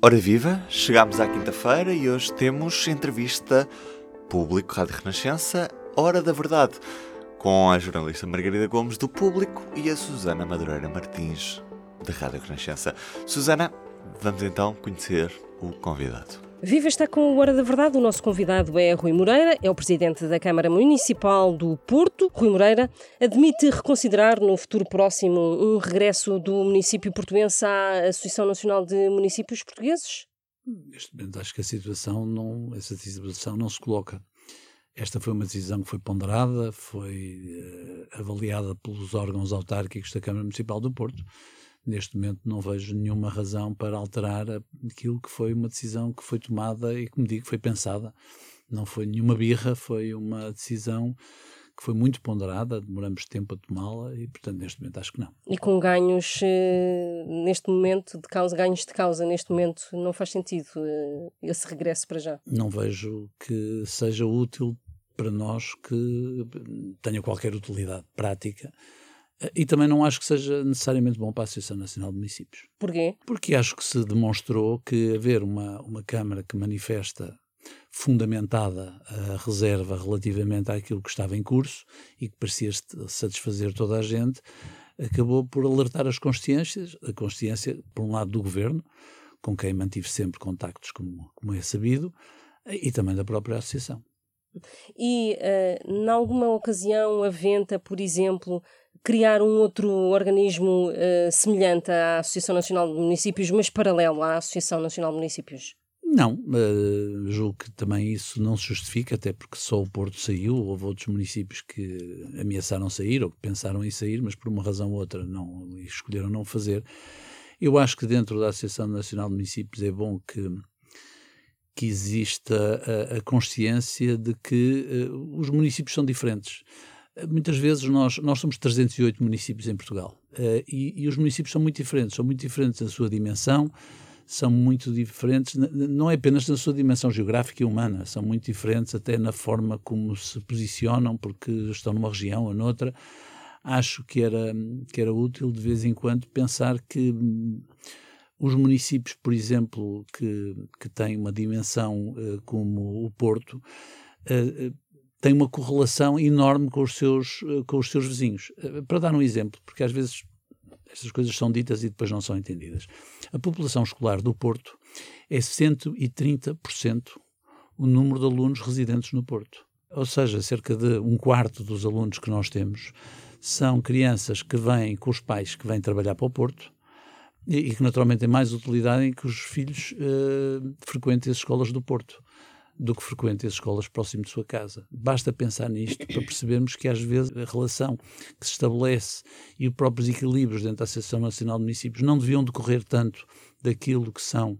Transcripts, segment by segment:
Ora viva, chegámos à quinta-feira e hoje temos entrevista Público Rádio Renascença, Hora da Verdade, com a jornalista Margarida Gomes do Público e a Susana Madureira Martins da Rádio Renascença. Susana, vamos então conhecer o convidado. Viva está com o Hora da Verdade. O nosso convidado é Rui Moreira, é o presidente da Câmara Municipal do Porto. Rui Moreira admite reconsiderar no futuro próximo um regresso do município portuense à Associação Nacional de Municípios Portugueses? Neste momento acho que a situação não, essa situação não se coloca. Esta foi uma decisão que foi ponderada, foi uh, avaliada pelos órgãos autárquicos da Câmara Municipal do Porto neste momento não vejo nenhuma razão para alterar aquilo que foi uma decisão que foi tomada e, como digo, foi pensada. Não foi nenhuma birra, foi uma decisão que foi muito ponderada, demoramos tempo a tomá-la e, portanto, neste momento acho que não. E com ganhos, eh, neste momento, de causa, ganhos de causa, neste momento, não faz sentido eh, esse regresso para já? Não vejo que seja útil para nós que tenha qualquer utilidade prática e também não acho que seja necessariamente bom para a Associação Nacional de Municípios. Porquê? Porque acho que se demonstrou que haver uma, uma Câmara que manifesta fundamentada a reserva relativamente àquilo que estava em curso e que parecia satisfazer toda a gente, acabou por alertar as consciências, a consciência, por um lado, do governo, com quem mantive sempre contactos, como, como é sabido, e também da própria associação. E, uh, em alguma ocasião, a Venta, por exemplo, criar um outro organismo uh, semelhante à Associação Nacional de Municípios, mas paralelo à Associação Nacional de Municípios? Não, uh, julgo que também isso não se justifica, até porque só o Porto saiu, houve outros municípios que ameaçaram sair ou que pensaram em sair, mas por uma razão ou outra não, escolheram não fazer. Eu acho que dentro da Associação Nacional de Municípios é bom que, que exista a, a consciência de que uh, os municípios são diferentes muitas vezes nós, nós somos 308 municípios em Portugal uh, e, e, os municípios são muito diferentes, são muito diferentes na sua dimensão, são muito diferentes, não é apenas na sua dimensão geográfica e humana, são muito diferentes até na forma como se posicionam, porque estão numa região ou noutra. Acho que era, que era útil de vez em quando pensar que hum, os municípios, por exemplo, que, que têm uma dimensão uh, como o Porto, uh, tem uma correlação enorme com os seus, eh, com os seus vizinhos. Eh, para dar um exemplo, porque às vezes estas coisas são ditas e depois não são entendidas. A população escolar do Porto é 130% o número de alunos residentes no Porto. Ou seja, cerca de um quarto dos alunos que nós temos são crianças que vêm com os pais que vêm trabalhar para o Porto e, que naturalmente têm mais utilidade em que os filhos uh, frequentem as escolas do Porto do que frequente as escolas próximo de sua casa. Basta pensar nisto para percebermos que às vezes a relação que se estabelece e os próprios equilíbrios dentro da Associação Nacional de Municípios não deviam decorrer tanto daquilo que são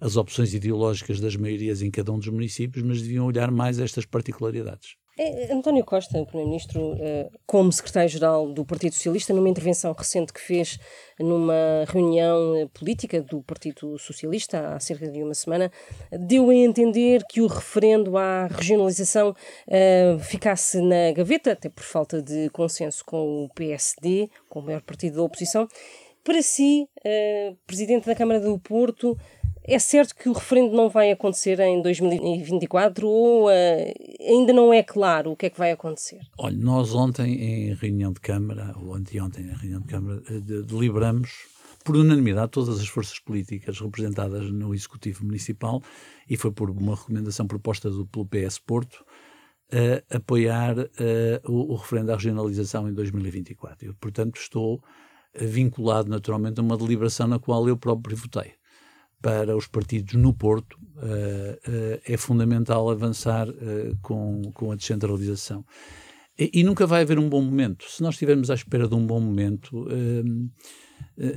as opções ideológicas das maiorias em cada um dos municípios, mas deviam olhar mais estas particularidades. É, António Costa, o Primeiro-Ministro, eh, como secretário-geral do Partido Socialista, numa intervenção recente que fez numa reunião eh, política do Partido Socialista há cerca de uma semana, deu a entender que o referendo à regionalização uh, ficasse na gaveta, até por falta de consenso com o PSD, com o maior partido da oposição. Para si, Presidente da Câmara do Porto, é certo que o referendo não vai acontecer em 2024 ou uh, ainda não é claro o que é que vai acontecer? Olha, nós ontem em reunião de Câmara, ou anteontem em reunião de Câmara, eh, deliberamos por unanimidade todas as forças políticas representadas no Executivo Municipal e foi por uma recomendação proposta do, pelo PS Porto uh, apoiar uh, o, o referendo à regionalização em 2024. Eu, portanto, estou vinculado naturalmente a uma deliberação na qual eu próprio votei para os partidos no Porto, uh, uh, é fundamental avançar uh, com, com a descentralização. E, e, nunca vai haver um bom momento. Se nós estivermos à espera de um bom momento,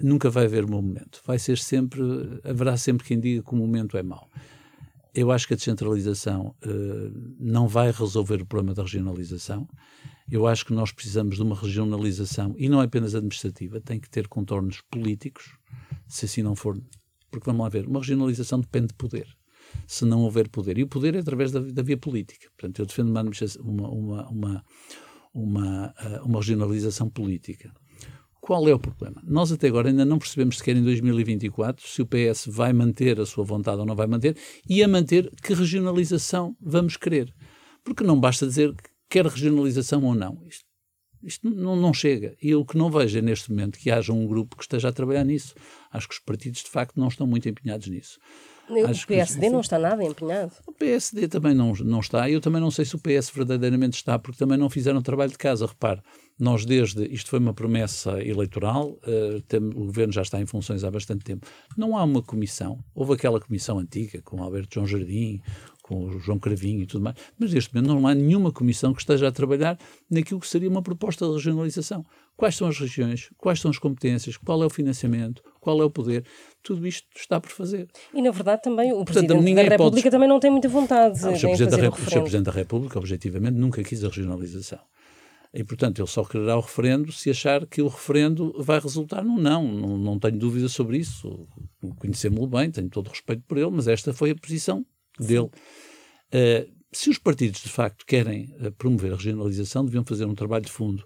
nunca vai haver um bom momento. Vai ser sempre, haverá sempre quem diga que o momento é mau. Eu acho que a descentralização não vai resolver o problema da regionalização. Eu acho que nós precisamos de uma regionalização, e não é apenas administrativa, tem que ter contornos políticos. Se assim não for, porque vamos lá ver, uma regionalização depende de poder. Se não houver poder. E o poder é através da, da via política. Portanto, eu defendo uma, uma, uma, uma, uh, uma regionalização política. Qual é o problema? Nós até agora ainda não percebemos sequer em 2024 se o PS vai manter a sua vontade ou não vai manter e a manter que regionalização vamos querer. Porque não basta dizer que quer regionalização ou não. Isto, isto não, não, chega. E o que não vejo é neste momento que haja um grupo que esteja a trabalhar nisso. Acho que os partidos, de facto, não estão muito empenhados nisso. Acho o PSD que, não está nada empenhado. O PSD também não, não está. Eu também não sei se o PS verdadeiramente está, porque também não fizeram trabalho de casa. Repare, nós desde. Isto foi uma promessa eleitoral, uh, tem, o governo já está em funções há bastante tempo. Não há uma comissão. Houve aquela comissão antiga com Alberto João Jardim, com o João Cravinho e tudo mais, mas neste momento não há nenhuma comissão que esteja a trabalhar naquilo que seria uma proposta de regionalização. Quais são as regiões, quais são as competências, qual é o financiamento, qual é o poder, tudo isto está por fazer. E na verdade também o Portanto, Presidente da República pode... também não tem muita vontade ah, o Sr. Presidente, da, o Sr. Presidente da República, objetivamente, nunca quis a regionalização. E, portanto, ele só quererá o referendo se achar que o referendo vai resultar num não. Não, não tenho dúvida sobre isso. Conhecemos-lo bem, tenho todo o respeito por ele, mas esta foi a posição dele. Uh, se os partidos de facto querem uh, promover a regionalização, deviam fazer um trabalho de fundo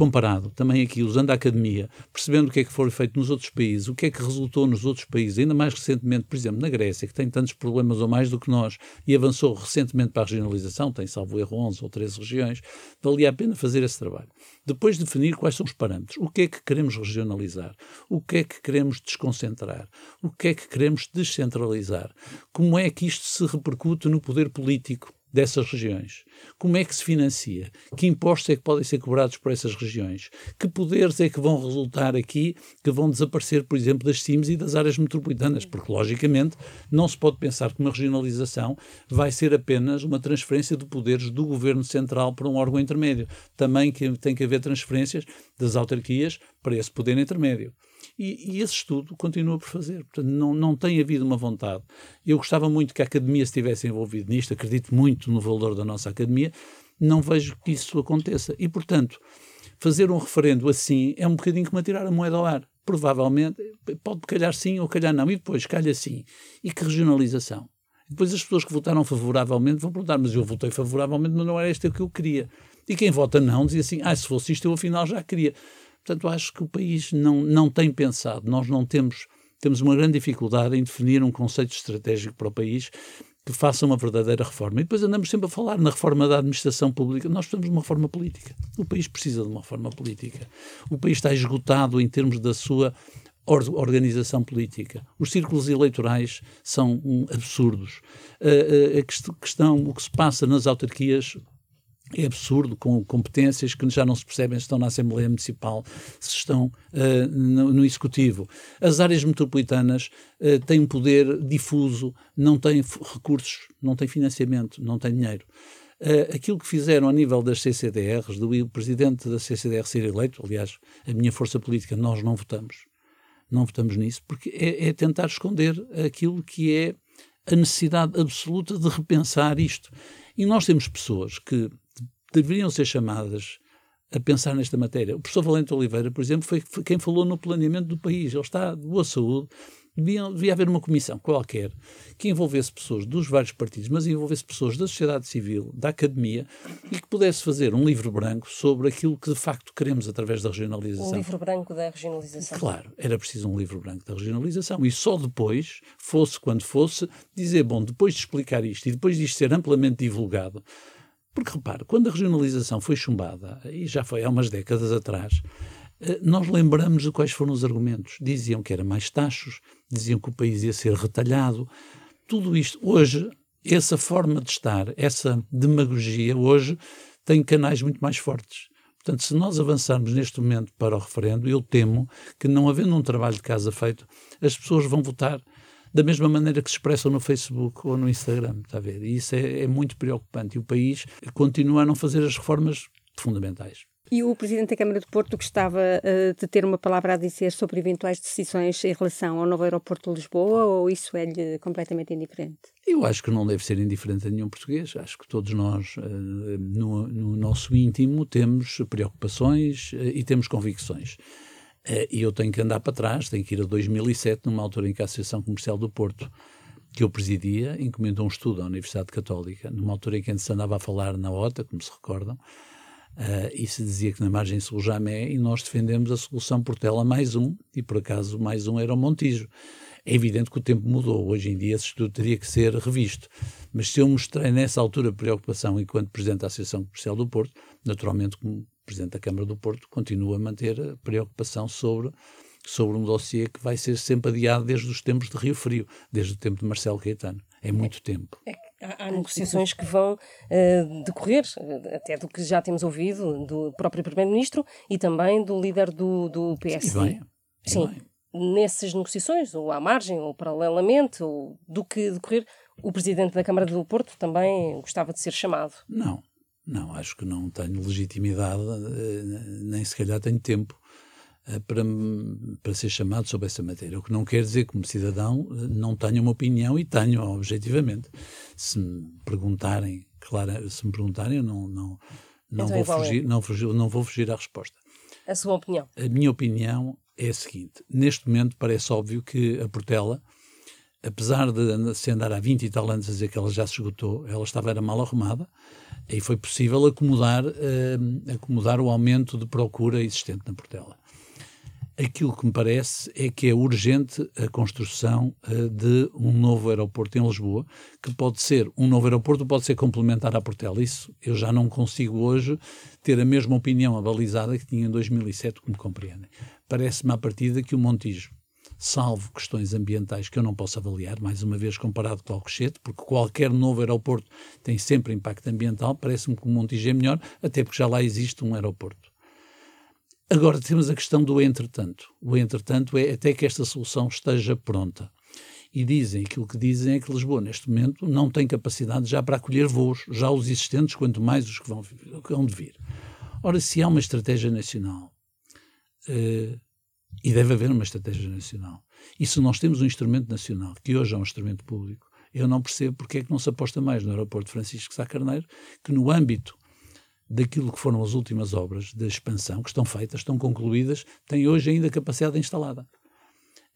comparado, também aqui usando a academia, percebendo o que é que foi feito nos outros países, o que é que resultou nos outros países, ainda mais recentemente, por exemplo, na Grécia, que tem tantos problemas ou mais do que nós e avançou recentemente para a regionalização, tem salvo erro 11 ou 13 regiões, valia a pena fazer esse trabalho. Depois definir quais são os parâmetros, o que é que queremos regionalizar, o que é que queremos desconcentrar, o que é que queremos descentralizar, como é que isto se repercute no poder político dessas regiões? Como é que se financia? Que impostos é que podem ser cobrados por essas regiões? Que poderes é que vão resultar aqui que vão desaparecer, por exemplo, das CIMs e das áreas metropolitanas? Porque, logicamente, não se pode pensar que uma regionalização vai ser apenas uma transferência de poderes do governo central para um órgão intermédio. Também que tem que haver transferências das autarquias para esse poder intermédio. E, e, esse estudo continua por fazer. Portanto, não, não tem havido uma vontade. Eu gostava muito que a academia estivesse envolvida nisto, acredito muito no valor da nossa academia, não vejo que isso aconteça. E, portanto, fazer um referendo assim é um bocadinho como tirar a moeda ao ar. Provavelmente pode calhar sim ou calhar não. E depois calha sim. E que regionalização? Depois as pessoas que votaram favoravelmente vão perguntar, mas eu votei favoravelmente, mas não era este que eu queria. E quem vota não dizia assim, ah, se fosse isto eu afinal já queria. Portanto, acho que o país não, não tem pensado, nós não temos, temos uma grande dificuldade em definir um conceito estratégico para o país que faça uma verdadeira reforma. E depois andamos sempre a falar na reforma da administração pública. Nós precisamos de uma reforma política. O país precisa de uma reforma política. O país está esgotado em termos da sua organização política. Os círculos eleitorais são um, absurdos. Uh, a questão, o que se passa nas autarquias é absurdo, com competências que já não se percebem se estão na Assembleia Municipal, se estão uh, no, no, Executivo. As áreas metropolitanas uh, têm um poder difuso, não têm recursos, não têm financiamento, não têm dinheiro. Uh, aquilo que fizeram a nível das CCDRs, do presidente da CCDR ser eleito, aliás, a minha força política, nós não votamos. Não votamos nisso, porque é, é tentar esconder aquilo que é a necessidade absoluta de repensar isto. E nós temos pessoas que deveriam ser chamadas a pensar nesta matéria. O professor Valente Oliveira, por exemplo, foi, quem falou no planeamento do país. Ele está de boa saúde. Devia, devia, haver uma comissão qualquer que envolvesse pessoas dos vários partidos, mas envolvesse pessoas da sociedade civil, da academia, e que pudesse fazer um livro branco sobre aquilo que de facto queremos através da regionalização. Um livro branco da regionalização. Claro, era preciso um livro branco da regionalização. E só depois, fosse quando fosse, dizer, bom, depois de explicar isto e depois disto ser amplamente divulgado, porque repare, quando a regionalização foi chumbada, e já foi há umas décadas atrás, eh, nós lembramos de quais foram os argumentos. Diziam que era mais taxos, diziam que o país ia ser retalhado. Tudo isto, hoje, essa forma de estar, essa demagogia, hoje, tem canais muito mais fortes. Portanto, se nós avançarmos neste momento para o referendo, eu temo que, não havendo um trabalho de casa feito, as pessoas vão votar da mesma maneira que se expressam no Facebook ou no Instagram, está a ver? E isso é, é muito preocupante. E o país continua a não fazer as reformas fundamentais. E o Presidente da Câmara de Porto gostava uh, de ter uma palavra a dizer sobre eventuais decisões em relação ao novo aeroporto de Lisboa ou isso é-lhe completamente indiferente? Eu acho que não deve ser indiferente a nenhum português. Acho que todos nós, uh, no, no, nosso íntimo, temos preocupações uh, e temos convicções. Eh, e eu tenho que andar para trás, tenho que ir a 2007, numa altura em que a Associação Comercial do Porto, que eu presidia, encomendou um estudo à Universidade Católica, numa altura em que antes andava a falar na OTA, como se recordam, Uh, e se dizia que na margem sul Jamé, e nós defendemos a solução Portela mais um, e por acaso mais um era o Montijo. É evidente que o tempo mudou. Hoje em dia esse estudo teria que ser revisto. Mas se eu mostrei nessa altura preocupação enquanto Presidente da Associação Comercial do Porto, naturalmente, como Presidente da Câmara do Porto, continuo a manter a preocupação sobre, sobre um dossiê que vai ser sempre adiado desde os tempos de Rio Frio, desde o tempo de Marcelo Caetano. É muito é, tempo. É, há, há, negociações que vão uh, decorrer, eh, até do que já temos ouvido do próprio Primeiro-Ministro e também do líder do, do PS. E bem, Sim. Bem nessas negociações, ou à margem, ou paralelamente, ou do que decorrer, o Presidente da Câmara do Porto também gostava de ser chamado? Não, não, acho que não tenho legitimidade, eh, nem se calhar tenho tempo eh, para, para ser chamado sobre essa matéria. O que não quer dizer que, como cidadão, eh, não tenha uma opinião e tenho, objetivamente. Se me perguntarem, claro, se me perguntarem, eu não, não, não, então, vou fugir, é? não, fugir, não vou fugir à resposta. A sua opinião? A minha opinião é a seguinte: neste momento parece óbvio que a Portela, apesar de se andar há 20 e tal anos a dizer que ela já se esgotou, ela estava era mal arrumada e foi possível acomodar, uh, acomodar o aumento de procura existente na Portela aquilo que me parece é que é urgente a construção uh, de um novo aeroporto em Lisboa, que pode ser um novo aeroporto, pode ser complementar à Portela. Isso eu já não consigo hoje ter a mesma opinião abalizada que tinha em 2007, como compreendem. Parece-me à partida que o Montijo, salvo questões ambientais que eu não posso avaliar, mais uma vez comparado com Alcochete, porque qualquer novo aeroporto tem sempre impacto ambiental, parece-me que o Montijo é melhor, até porque já lá existe um aeroporto. Agora temos a questão do entretanto. O entretanto é até que esta solução esteja pronta. E dizem, aquilo que dizem é que Lisboa, neste momento, não tem capacidade já para acolher voos, já os existentes, quanto mais os que vão, que vão de vir. Ora, se há uma estratégia nacional, uh, e deve haver uma estratégia nacional, e se nós temos um instrumento nacional, que hoje é um instrumento público, eu não percebo porque é que não se aposta mais no aeroporto Francisco Sá Carneiro, que no âmbito daquilo que foram as últimas obras de expansão, que estão feitas, estão concluídas, têm hoje ainda capacidade instalada.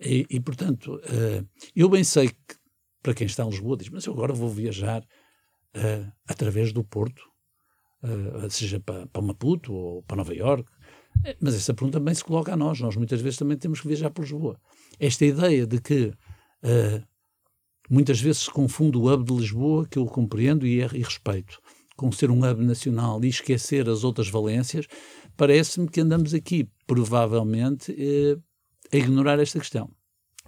E, e portanto, uh, eu bem sei que, para quem está em Lisboa, diz, mas eu agora vou viajar uh, através do Porto, uh, seja para, para Maputo ou para Nova Iorque, mas essa pergunta também se coloca a nós. Nós muitas vezes também temos que viajar por Lisboa. Esta ideia de que muitas vezes se confunde o hub de Lisboa, que eu compreendo e, e respeito, com ser um hub nacional e esquecer as outras valências, parece-me que andamos aqui, provavelmente, eh, a ignorar esta questão.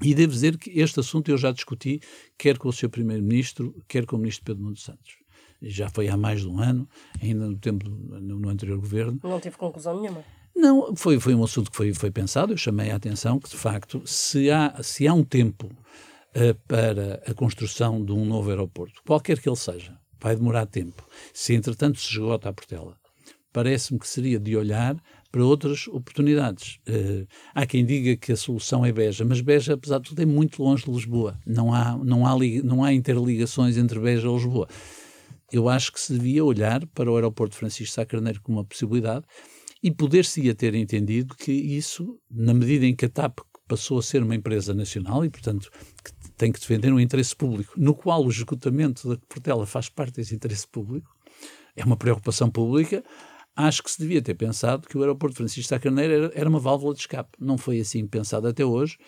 E devo dizer que este assunto eu já discuti, quer com o Sr. Primeiro-Ministro, quer com o Ministro Pedro Nuno Santos. Já foi há mais de um ano, ainda no tempo no, no anterior governo. Não teve conclusão nenhuma. Não, foi, foi um assunto que foi, foi pensado. Eu chamei a atenção que, de facto, se há, se há um tempo uh, para a construção de um novo aeroporto, qualquer que ele seja, vai demorar tempo. Se entretanto se esgota a Portela, parece-me que seria de olhar para outras oportunidades. Uh, há quem diga que a solução é Beja, mas Beja, apesar de tudo, é muito longe de Lisboa. Não há, não há, não há interligações entre Beja e Lisboa. Eu acho que se devia olhar para o aeroporto Francisco Sá Carneiro como uma possibilidade e poder-se ter entendido que isso, na medida em que a TAP passou a ser uma empresa nacional e, portanto, que tem que defender um interesse público, no qual o esgotamento da Portela faz parte desse interesse público, é uma preocupação pública, acho que se devia ter pensado que o aeroporto Francisco Sá Carneiro era, uma válvula de escape. Não foi assim pensado até hoje,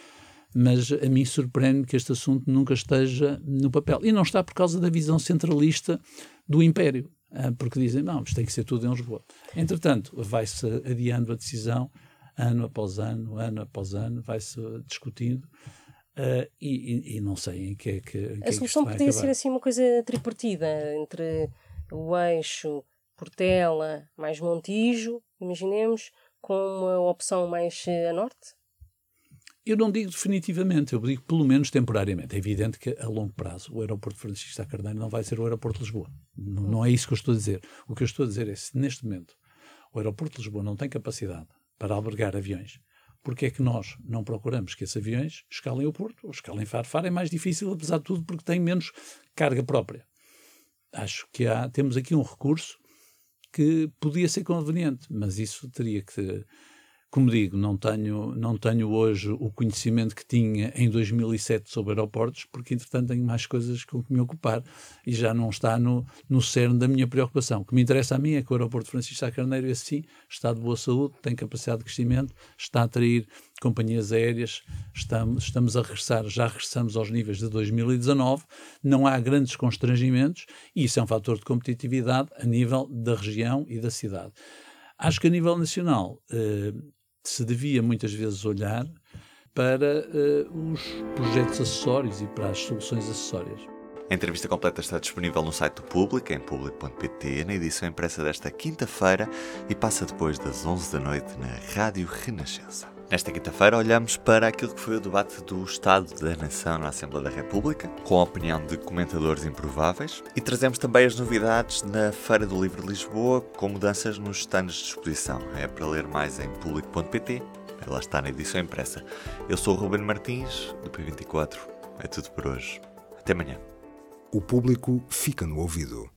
mas a mim surpreende que este assunto nunca esteja no papel. E não está por causa da visão centralista do Império, porque dizem, não, isto tem que ser tudo em Lisboa. Entretanto, vai-se adiando a decisão ano após ano, ano após ano, vai-se discutindo. Uh, e, e, não sei em que é que. Em a solução é podia ser assim uma coisa tripartida entre o eixo Portela mais Montijo, imaginemos, com uma opção mais a norte? Eu não digo definitivamente, eu digo pelo menos temporariamente. É evidente que a longo prazo o aeroporto Francisco Sá Carneiro não vai ser o aeroporto de Lisboa. Não, não é isso que eu estou a dizer. O que eu estou a dizer é se neste momento o aeroporto de Lisboa não tem capacidade para albergar aviões, porque é que nós não procuramos que esses aviões escalem o Porto ou escalem Faro? É mais difícil, apesar de tudo, porque tem menos carga própria. Acho que há, temos aqui um recurso que podia ser conveniente, mas isso teria que Como digo, não tenho, não tenho hoje o conhecimento que tinha em 2007 sobre aeroportos, porque entretanto tenho mais coisas com que me ocupar e já não está no, no cerne da minha preocupação. O que me interessa a mim é que o aeroporto Francisco Sá Carneiro, esse sim, está de boa saúde, tem capacidade de crescimento, está a atrair companhias aéreas, estamos, estamos a regressar, já regressamos aos níveis de 2019, não há grandes constrangimentos e isso é um fator de competitividade a nível da região e da cidade. Acho que a nível nacional eh, se devia muitas vezes olhar para uh, os projetos acessórios e para as soluções acessórias. A entrevista completa está disponível no site do Público, em público.pt, na edição impressa desta quinta-feira e passa depois das 11 da noite na Rádio Renascença. Nesta quinta-feira olhamos para aquilo que foi o debate do Estado da Nação na Assembleia da República, com a opinião de comentadores improváveis, e trazemos também as novidades na Feira do Livro de Lisboa, com mudanças nos stands de exposição. É para ler mais em público.pt, ela está na edição impressa. Eu sou o Ruben Martins, do P24. É tudo por hoje. Até amanhã. O público fica no ouvido.